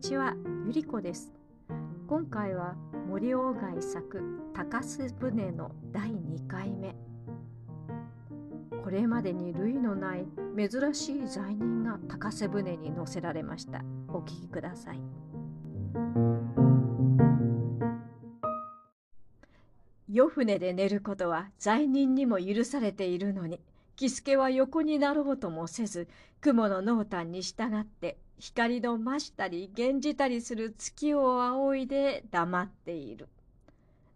ちは、ゆりこです。今回は森鴎外作高須船の第2回目。これまでに類のない珍しい罪人が高瀬船に乗せられました。お聞きください。夜船で寝ることは罪人にも許されているのに、喜助は横になろうともせず、雲の濃淡に従って光の増したり減じたりする月を仰いで黙っている。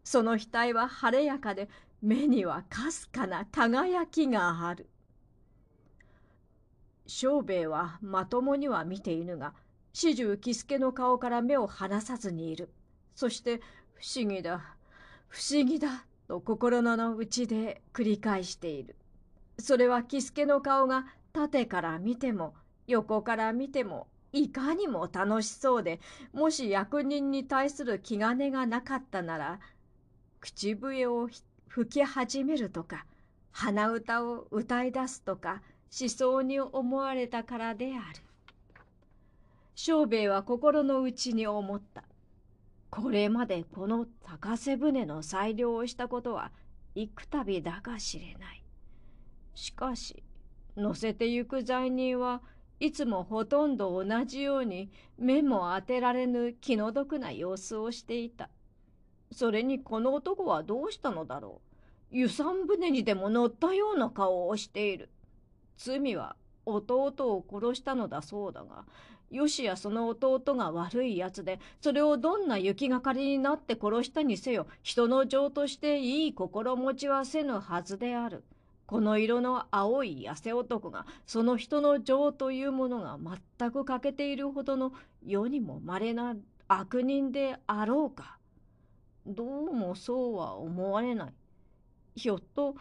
その額は晴れやかで目にはかすかな輝きがある。庄兵衛はまともには見ているが、始終喜助の顔から目を離さずにいる。そして不思議だ、不思議だと心の内で繰り返している。それは喜助の顔が縦から見ても横から見てもいかにも楽しそうでもし役人に対する気兼ねがなかったなら口笛を吹き始めるとか鼻歌を歌い出すとかしそうに思われたからである。庄兵衛は心の内に思った。これまでこの高瀬船の裁量をしたことは幾度だか知れない。しかし乗せてゆく罪人はいつもほとんど同じように目も当てられぬ気の毒な様子をしていた。それにこの男はどうしたのだろう。湯山船にでも乗ったような顔をしている。罪は弟を殺したのだそうだが、よしやその弟が悪いやつで、それをどんな行きがかりになって殺したにせよ、人の情としていい心持ちはせぬはずである。この色の青い痩せ男がその人の情というものが全く欠けているほどの世にも稀な悪人であろうか。どうもそうは思われない。ひょっと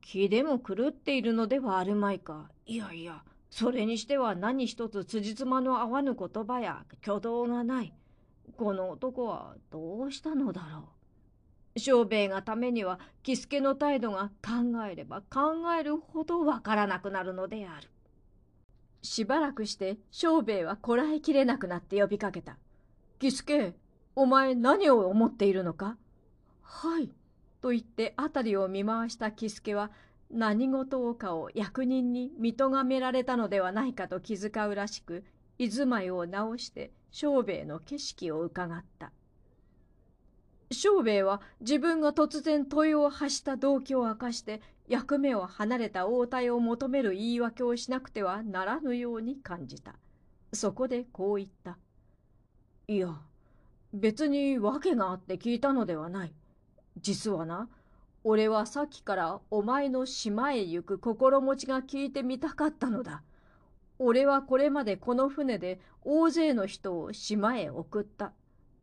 気でも狂っているのではあるまいか。いやいや、それにしては何一つ辻褄の合わぬ言葉や挙動がない。この男はどうしたのだろう。庄兵衛がためには喜助の態度が考えれば考えるほどわからなくなるのである。しばらくして庄兵衛はこらえきれなくなって呼びかけた。喜助、お前何を思っているのか？はい。と言って辺りを見回した喜助は何事をかを役人に見とがめられたのではないかと気遣うらしく、居住まいを直して庄兵衛の景色をうかがった。庄兵衛は自分が突然問いを発した動機を明かして役目を離れた応対を求める言い訳をしなくてはならぬように感じた。そこでこう言った。いや、別に訳があって聞いたのではない。実はな、俺はさっきからお前の島へ行く心持ちが聞いてみたかったのだ。俺はこれまでこの船で大勢の人を島へ送った。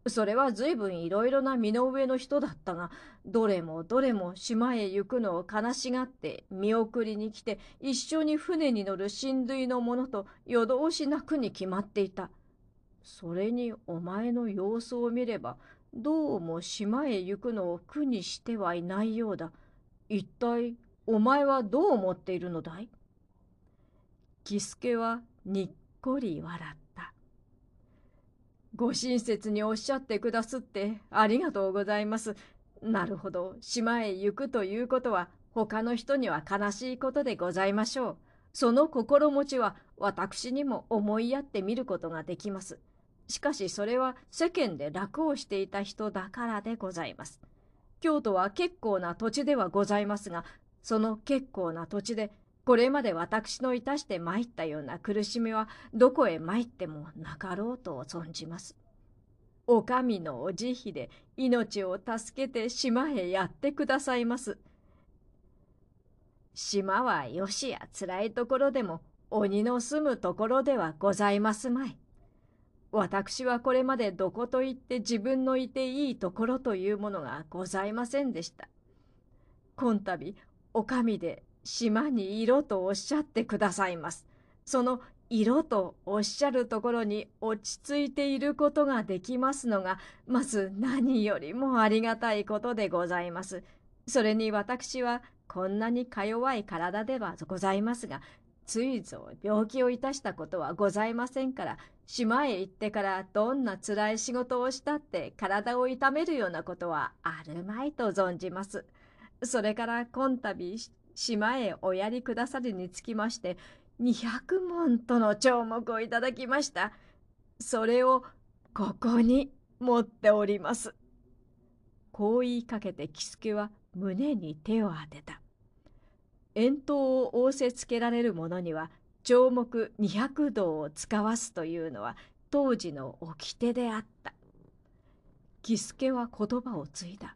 それは随分いろいろな身の上の人だったが、どれもどれも島へ行くのを悲しがって見送りに来て一緒に船に乗る親類の者と夜通し泣くに決まっていた。それにお前の様子を見れば、どうも島へ行くのを苦にしてはいないようだ。一体お前はどう思っているのだい？喜助はにっこり笑った。ご親切におっしゃってくだすってありがとうございます。なるほど、島へ行くということは他の人には悲しいことでございましょう。その心持ちは私にも思いやってみることができます。しかしそれは世間で楽をしていた人だからでございます。京都は結構な土地ではございますが、その結構な土地でこれまで私のいたして参ったような苦しみはどこへ参ってもなかろうと存じます。お上のお慈悲で命を助けて島へやってくださいます。島はよしや辛いところでも鬼の住むところではございますまい。私はこれまでどこと言って自分のいていいところというものがございませんでした。今度、お上で島に色とおっしゃってくださいます。その色とおっしゃるところに落ち着いていることができますのが、まず何よりもありがたいことでございます。それに私はこんなにか弱い体ではございますが、ついぞ病気をいたしたことはございませんから島へ行ってからどんなつらい仕事をしたって体を痛めるようなことはあるまいと存じます。それから今度島へおやりくださるにつきまして200文との帳目をいただきました。それをここに持っております。こう言いかけて喜助は胸に手を当てた。遠投を仰せつけられる者には帳目200道を使わすというのは当時の掟であった。喜助は言葉を継いだ。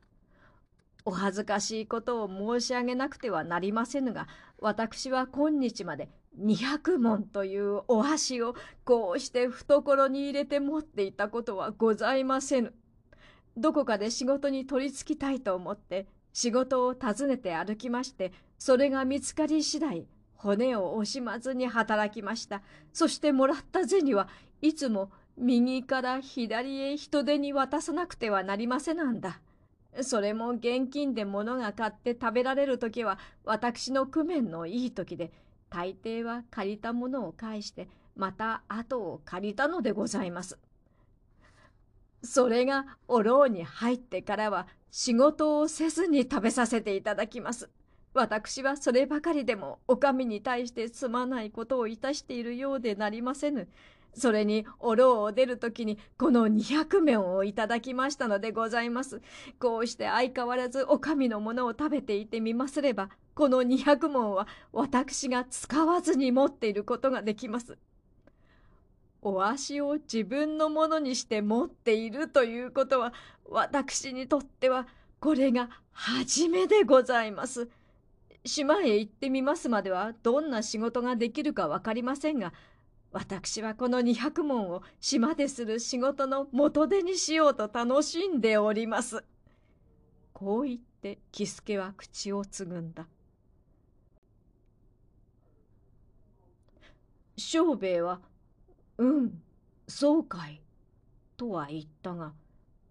お恥ずかしいことを申し上げなくてはなりませぬが私は今日まで200文というお箸をこうして懐に入れて持っていたことはございませぬ。どこかで仕事に取り付きたいと思って仕事を訪ねて歩きましてそれが見つかり次第骨を惜しまずに働きましたそしてもらった銭はいつも右から左へ人手に渡さなくてはなりませなんだそれも現金で物が買って食べられる時は私の工面のいい時で大抵は借りたものを返してまた後を借りたのでございます。それがおろうに入ってからは仕事をせずに食べさせていただきます。私はそればかりでもお上に対してすまないことをいたしているようでなりませぬ。それにおろうを出るときにこの200面をいただきましたのでございます。こうして相変わらずお上のものを食べていてみますればこの200文は私が使わずに持っていることができます。お足を自分のものにして持っているということは私にとってはこれが初めでございます。島へ行ってみますまではどんな仕事ができるか分かりませんが私はこの200文を島でする仕事の元手にしようと楽しんでおります。こう言って喜助は口をつぐんだ。庄兵衛は「うんそうかい」とは言ったが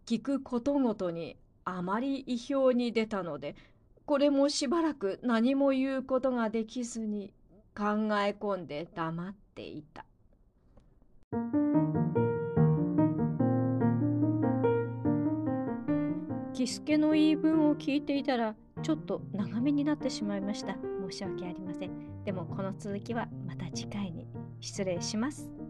聞くことごとにあまり意表に出たのでこれもしばらく何も言うことができずに考え込んで黙っていた。喜助の言い分を聞いていたらちょっと長めになってしまいました。申し訳ありません。でもこの続きはまた次回に失礼します。